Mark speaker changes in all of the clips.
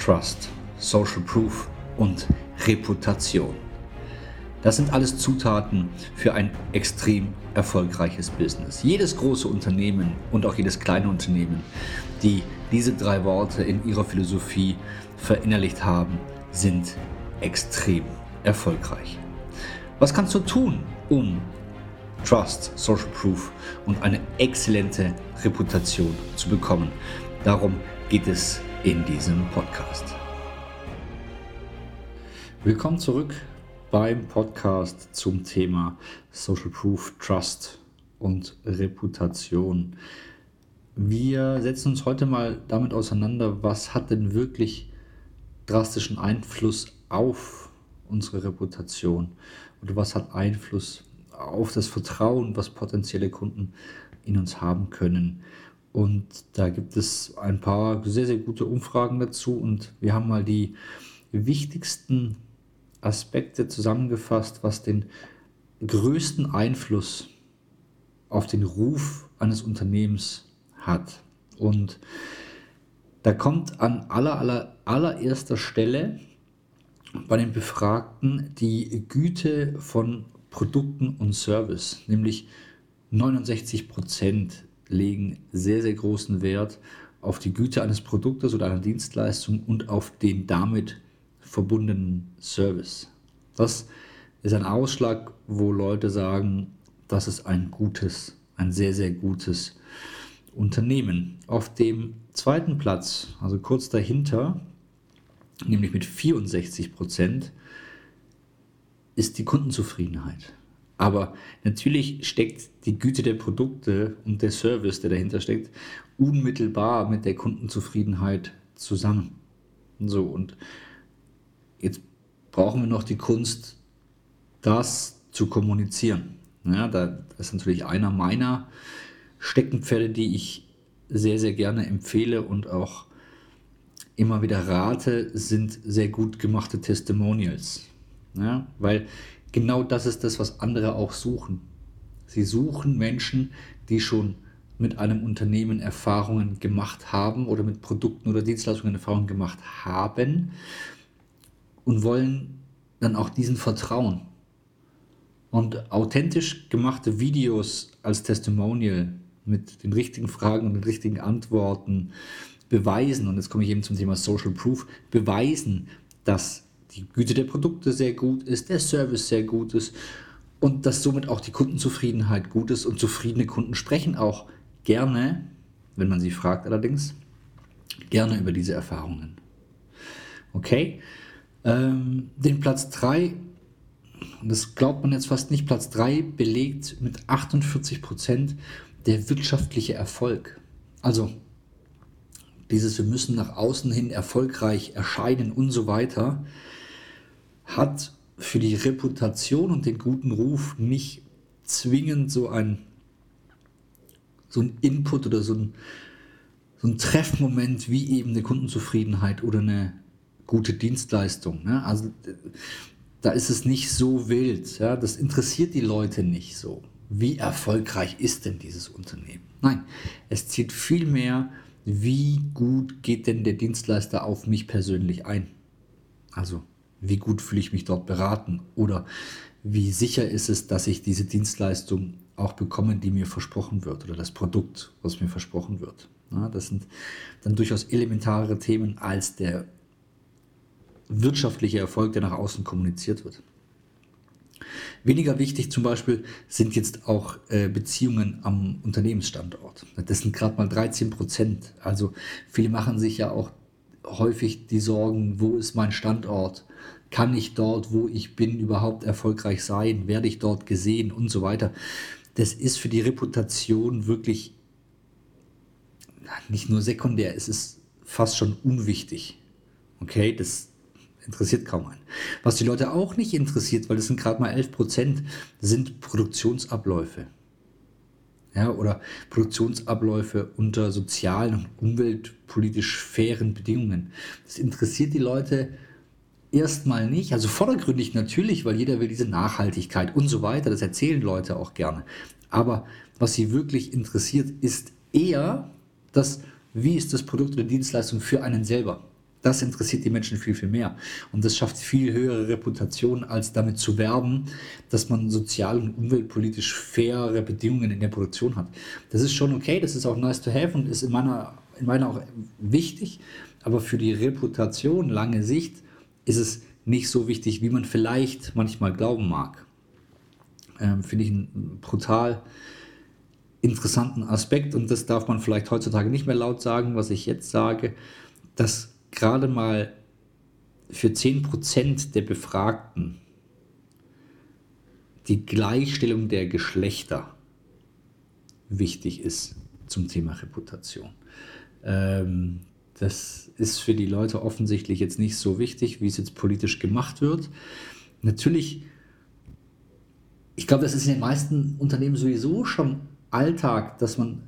Speaker 1: Trust, Social Proof und Reputation. Das sind alles Zutaten für ein extrem erfolgreiches Business. Jedes große Unternehmen und auch jedes kleine Unternehmen, die diese drei Worte in ihrer Philosophie verinnerlicht haben, sind extrem erfolgreich. Was kannst du tun, um Trust, Social Proof und eine exzellente Reputation zu bekommen? Darum geht es in diesem Podcast. Willkommen zurück beim Podcast zum Thema Social Proof, Trust und Reputation. Wir setzen uns heute mal damit auseinander, was hat denn wirklich drastischen Einfluss auf unsere Reputation oder was hat Einfluss auf das Vertrauen, was potenzielle Kunden in uns haben können. Und da gibt es ein paar sehr, sehr gute Umfragen dazu und wir haben mal die wichtigsten Aspekte zusammengefasst, was den größten Einfluss auf den Ruf eines Unternehmens hat. Und da kommt an aller, aller, allererster Stelle bei den Befragten die Güte von Produkten und Service, nämlich 69 Prozent legen sehr, sehr großen Wert auf die Güte eines Produktes oder einer Dienstleistung und auf den damit verbundenen Service. Das ist ein Ausschlag, wo Leute sagen, das ist ein gutes, ein sehr, sehr gutes Unternehmen. Auf dem zweiten Platz, also kurz dahinter, nämlich mit 64 Prozent, ist die Kundenzufriedenheit. Aber natürlich steckt die Güte der Produkte und der Service, der dahinter steckt, unmittelbar mit der Kundenzufriedenheit zusammen. So, und jetzt brauchen wir noch die Kunst, das zu kommunizieren. Ja, da ist natürlich einer meiner Steckenpferde, die ich sehr, sehr gerne empfehle und auch immer wieder rate, sind sehr gut gemachte Testimonials. Ja, weil genau das ist das, was andere auch suchen. Sie suchen Menschen, die schon mit einem Unternehmen Erfahrungen gemacht haben oder mit Produkten oder Dienstleistungen Erfahrungen gemacht haben und wollen dann auch diesen vertrauen. Und authentisch gemachte Videos als Testimonial mit den richtigen Fragen und den richtigen Antworten beweisen, und jetzt komme ich eben zum Thema Social Proof, beweisen, dass die Güte der Produkte sehr gut ist, der Service sehr gut ist und dass somit auch die Kundenzufriedenheit gut ist und zufriedene Kunden sprechen auch gerne, wenn man sie fragt allerdings, gerne über diese Erfahrungen. Okay, ähm, den Platz 3, das glaubt man jetzt fast nicht, Platz 3 belegt mit 48 Prozent der wirtschaftliche Erfolg. Also dieses wir müssen nach außen hin erfolgreich erscheinen und so weiter, hat für die Reputation und den guten Ruf nicht zwingend so ein, so ein Input oder so ein, so ein Treffmoment wie eben eine Kundenzufriedenheit oder eine gute Dienstleistung. Ne? Also da ist es nicht so wild. Ja? Das interessiert die Leute nicht so. Wie erfolgreich ist denn dieses Unternehmen? Nein, es zieht vielmehr, wie gut geht denn der Dienstleister auf mich persönlich ein? Also wie gut fühle ich mich dort beraten oder wie sicher ist es, dass ich diese Dienstleistung auch bekomme, die mir versprochen wird oder das Produkt, was mir versprochen wird. Ja, das sind dann durchaus elementare Themen als der wirtschaftliche Erfolg, der nach außen kommuniziert wird. Weniger wichtig zum Beispiel sind jetzt auch äh, Beziehungen am Unternehmensstandort. Das sind gerade mal 13 Prozent. Also viele machen sich ja auch häufig die Sorgen, wo ist mein Standort? Kann ich dort, wo ich bin, überhaupt erfolgreich sein? Werde ich dort gesehen und so weiter? Das ist für die Reputation wirklich nicht nur sekundär, es ist fast schon unwichtig. Okay, das interessiert kaum einen. Was die Leute auch nicht interessiert, weil das sind gerade mal 11 Prozent, sind Produktionsabläufe ja, oder Produktionsabläufe unter sozialen und umweltpolitisch fairen Bedingungen. Das interessiert die Leute erstmal nicht, also vordergründig natürlich, weil jeder will diese Nachhaltigkeit und so weiter, das erzählen Leute auch gerne. Aber was sie wirklich interessiert, ist eher das, wie ist das Produkt oder Dienstleistung für einen selber. Das interessiert die Menschen viel, viel mehr. Und das schafft viel höhere Reputation, als damit zu werben, dass man sozial und umweltpolitisch faire Bedingungen in der Produktion hat. Das ist schon okay, das ist auch nice to have und ist in meiner, in meiner auch wichtig. Aber für die Reputation, lange Sicht, ist es nicht so wichtig, wie man vielleicht manchmal glauben mag. Ähm, Finde ich einen brutal interessanten Aspekt und das darf man vielleicht heutzutage nicht mehr laut sagen, was ich jetzt sage, dass gerade mal für 10% der Befragten die Gleichstellung der Geschlechter wichtig ist zum Thema Reputation. Ähm, das ist für die Leute offensichtlich jetzt nicht so wichtig, wie es jetzt politisch gemacht wird. Natürlich, ich glaube, das ist in den meisten Unternehmen sowieso schon Alltag, dass man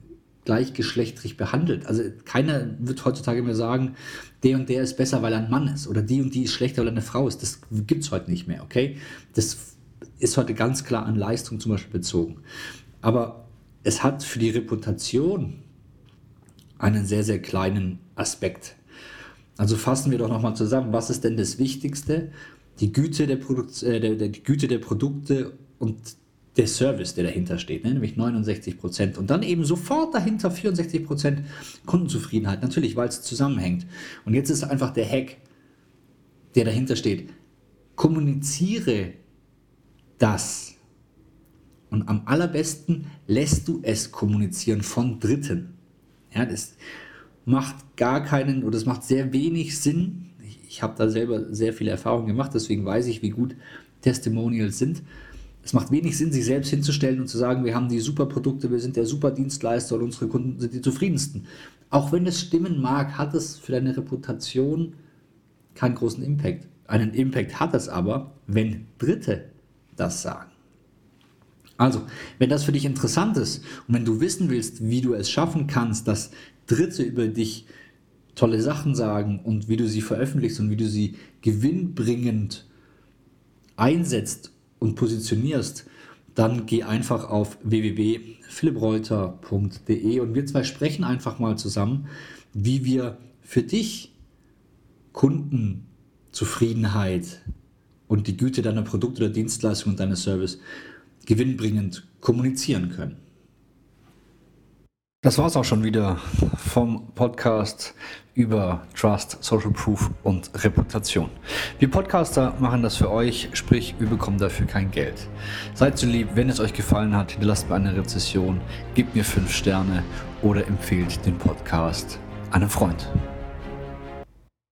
Speaker 1: gleichgeschlechtlich behandelt. Also keiner wird heutzutage mehr sagen, der und der ist besser, weil er ein Mann ist oder die und die ist schlechter, weil er eine Frau ist. Das gibt es heute nicht mehr, okay? Das ist heute ganz klar an Leistung zum Beispiel bezogen. Aber es hat für die Reputation einen sehr, sehr kleinen Aspekt. Also fassen wir doch nochmal zusammen, was ist denn das Wichtigste? Die Güte der, Produkt, äh, der, der, die Güte der Produkte und der Service, der dahinter steht, ne? nämlich 69 Prozent. Und dann eben sofort dahinter 64 Prozent Kundenzufriedenheit, natürlich, weil es zusammenhängt. Und jetzt ist einfach der Hack, der dahinter steht. Kommuniziere das. Und am allerbesten lässt du es kommunizieren von Dritten. Ja, das macht gar keinen oder es macht sehr wenig Sinn. Ich, ich habe da selber sehr viele Erfahrungen gemacht, deswegen weiß ich, wie gut Testimonials sind es macht wenig Sinn, sich selbst hinzustellen und zu sagen, wir haben die super Produkte, wir sind der super Dienstleister und unsere Kunden sind die zufriedensten. Auch wenn es stimmen mag, hat es für deine Reputation keinen großen Impact. Einen Impact hat es aber, wenn Dritte das sagen. Also, wenn das für dich interessant ist und wenn du wissen willst, wie du es schaffen kannst, dass Dritte über dich tolle Sachen sagen und wie du sie veröffentlichst und wie du sie gewinnbringend einsetzt und positionierst, dann geh einfach auf www.philippreuter.de und wir zwei sprechen einfach mal zusammen, wie wir für dich Kundenzufriedenheit und die Güte deiner Produkte oder Dienstleistungen und deines Service gewinnbringend kommunizieren können. Das war es auch schon wieder vom Podcast über Trust, Social Proof und Reputation. Wir Podcaster machen das für euch, sprich, wir bekommen dafür kein Geld. Seid so lieb, wenn es euch gefallen hat, hinterlasst mir eine Rezession, gebt mir fünf Sterne oder empfehlt den Podcast einem Freund.